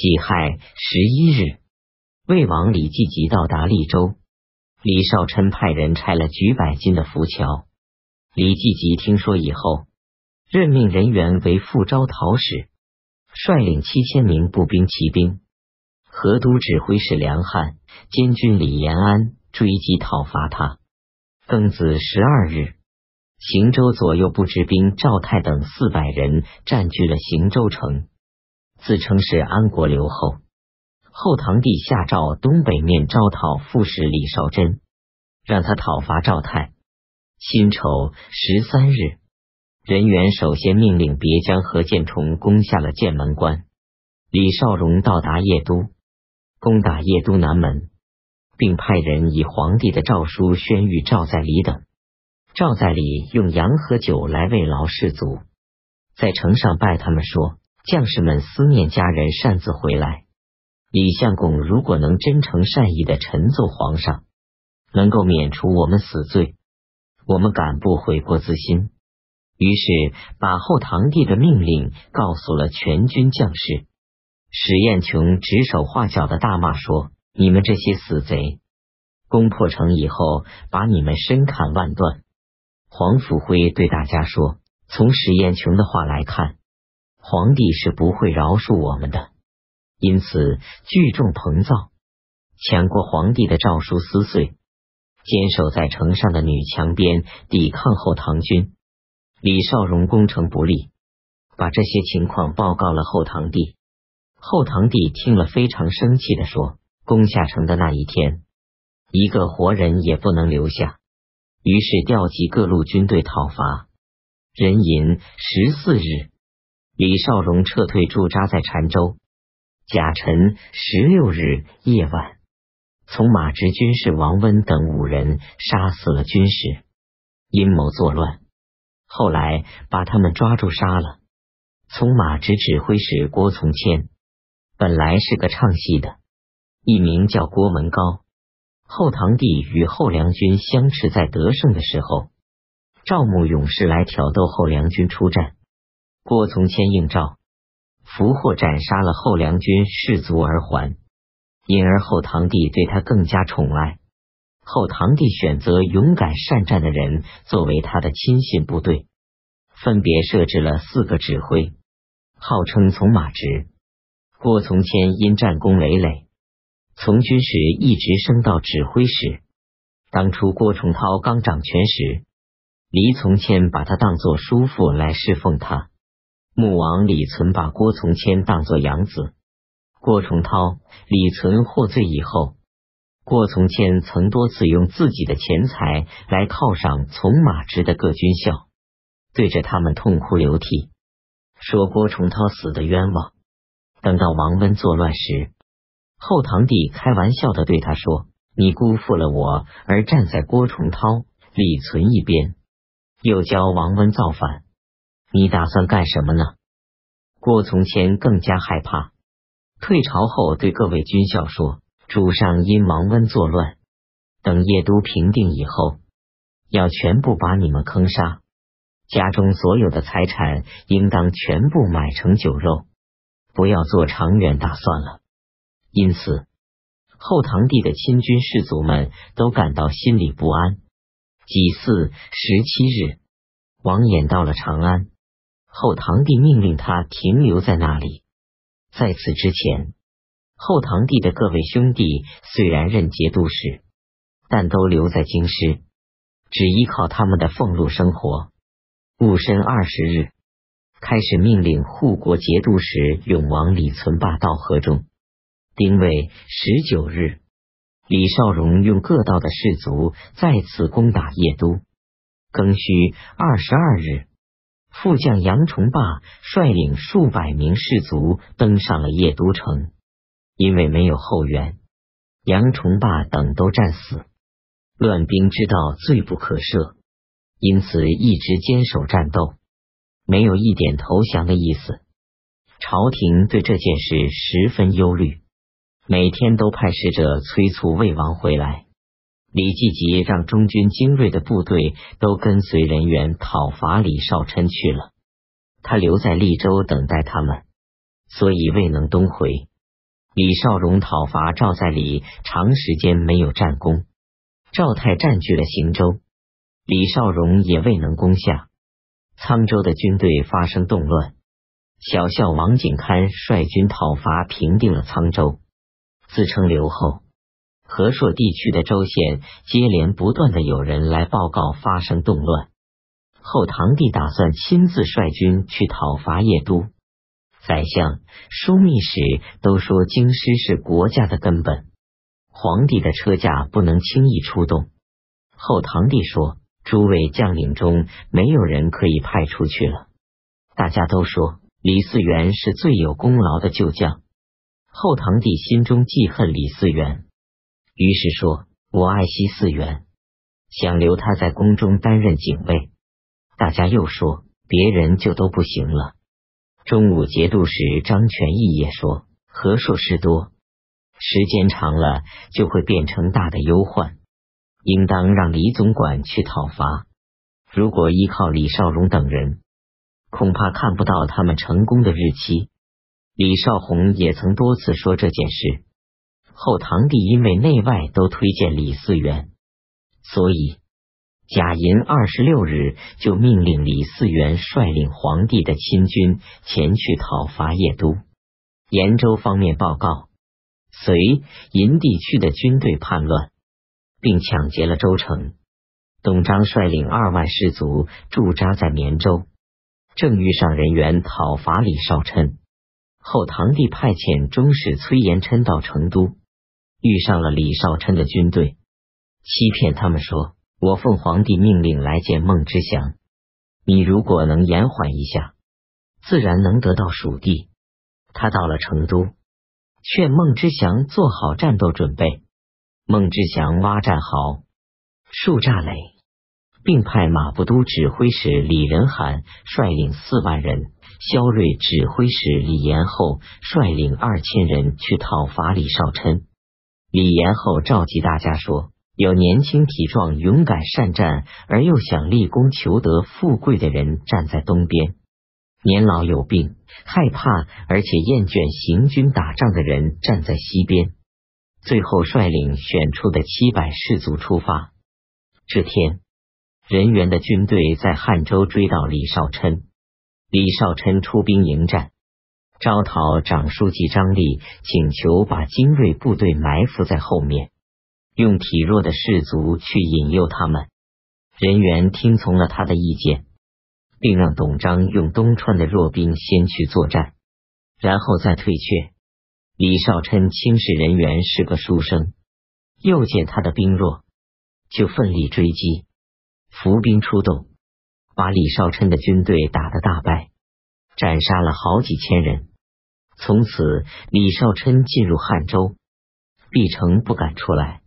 己亥十一日，魏王李继吉到达利州，李少琛派人拆了举百斤的浮桥。李继吉听说以后，任命人员为副招讨使，率领七千名步兵骑兵，河都指挥使梁汉、监军李延安追击讨伐他。庚子十二日，行州左右部之兵赵泰等四百人占据了行州城。自称是安国留后，后唐帝下诏东北面招讨副使李少贞，让他讨伐赵泰。辛丑十三日，人员首先命令别将何建崇攻下了剑门关。李少荣到达邺都，攻打邺都南门，并派人以皇帝的诏书宣谕赵在礼等。赵在礼用羊和酒来慰劳士卒，在城上拜他们说。将士们思念家人，擅自回来。李相公如果能真诚善意的陈奏皇上，能够免除我们死罪，我们敢不悔过自新？于是把后唐帝的命令告诉了全军将士。史彦琼指手画脚的大骂说：“你们这些死贼，攻破城以后，把你们身砍万段。”黄甫辉对大家说：“从史彦琼的话来看。”皇帝是不会饶恕我们的，因此聚众膨躁，抢过皇帝的诏书撕碎，坚守在城上的女墙边抵抗后唐军。李少荣攻城不利，把这些情况报告了后唐帝。后唐帝听了非常生气的说：“攻下城的那一天，一个活人也不能留下。”于是调集各路军队讨伐。壬寅十四日。李少荣撤退驻扎在澶州。甲辰十六日夜晚，从马直军士王温等五人杀死了军士，阴谋作乱。后来把他们抓住杀了。从马直指挥使郭从谦本来是个唱戏的，艺名叫郭门高。后唐帝与后梁军相持在得胜的时候，赵牧勇士来挑逗后梁军出战。郭从谦应召，俘获斩杀了后梁军士卒而还，因而后唐帝对他更加宠爱。后唐帝选择勇敢善战的人作为他的亲信部队，分别设置了四个指挥，号称从马直。郭从谦因战功累累，从军时一直升到指挥使。当初郭崇韬刚掌权时，黎从谦把他当作叔父来侍奉他。穆王李存把郭从谦当作养子，郭崇韬、李存获罪以后，郭从谦曾多次用自己的钱财来犒赏从马直的各军校，对着他们痛哭流涕，说郭崇韬死的冤枉。等到王温作乱时，后唐帝开玩笑的对他说：“你辜负了我，而站在郭崇韬、李存一边，又教王温造反。”你打算干什么呢？郭从谦更加害怕，退朝后对各位军校说：“主上因王温作乱，等邺都平定以后，要全部把你们坑杀，家中所有的财产应当全部买成酒肉，不要做长远打算了。”因此，后唐帝的亲军士卒们都感到心里不安。己巳十七日，王衍到了长安。后唐帝命令他停留在那里。在此之前，后唐帝的各位兄弟虽然任节度使，但都留在京师，只依靠他们的俸禄生活。戊申二十日，开始命令护国节度使永王李存霸到河中。丁未十九日，李少荣用各道的士卒再次攻打邺都。庚戌二十二日。副将杨崇霸率领数百名士卒登上了邺都城，因为没有后援，杨崇霸等都战死。乱兵知道罪不可赦，因此一直坚守战斗，没有一点投降的意思。朝廷对这件事十分忧虑，每天都派使者催促魏王回来。李继吉让中军精锐的部队都跟随人员讨伐李少琛去了，他留在利州等待他们，所以未能东回。李少荣讨伐赵在礼，长时间没有战功。赵太占据了邢州，李少荣也未能攻下。沧州的军队发生动乱，小校王景堪率军讨伐，平定了沧州，自称刘后。和硕地区的州县接连不断的有人来报告发生动乱，后唐帝打算亲自率军去讨伐邺都。宰相、枢密使都说京师是国家的根本，皇帝的车驾不能轻易出动。后唐帝说，诸位将领中没有人可以派出去了。大家都说李嗣源是最有功劳的旧将。后唐帝心中记恨李嗣源。于是说：“我爱惜嗣源，想留他在宫中担任警卫。”大家又说：“别人就都不行了。”中午节度使张全义也说：“和硕事多，时间长了就会变成大的忧患，应当让李总管去讨伐。如果依靠李少荣等人，恐怕看不到他们成功的日期。”李少红也曾多次说这件事。后唐帝因为内外都推荐李嗣源，所以贾寅二十六日就命令李嗣源率领皇帝的亲军前去讨伐邺都。延州方面报告，隋银地区的军队叛乱，并抢劫了州城。董璋率领二万士卒驻扎在绵州，正遇上人员讨伐李少琛。后唐帝派遣中使崔延琛到成都。遇上了李少琛的军队，欺骗他们说：“我奉皇帝命令来见孟知祥，你如果能延缓一下，自然能得到蜀地。”他到了成都，劝孟知祥做好战斗准备。孟知祥挖战壕、竖栅垒，并派马步都指挥使李仁罕率领四万人，萧睿指挥使李延厚率领二千人去讨伐李少琛。李延后召集大家说：“有年轻体壮、勇敢善战而又想立功求得富贵的人站在东边；年老有病、害怕而且厌倦行军打仗的人站在西边。最后率领选出的七百士卒出发。这天，人员的军队在汉州追到李少琛，李少琛出兵迎战。”招讨长书记张立请求把精锐部队埋伏在后面，用体弱的士卒去引诱他们。人员听从了他的意见，并让董璋用东川的弱兵先去作战，然后再退却。李少琛轻视人员是个书生，又见他的兵弱，就奋力追击，伏兵出动，把李少琛的军队打得大败，斩杀了好几千人。从此，李少琛进入汉州，必成不敢出来。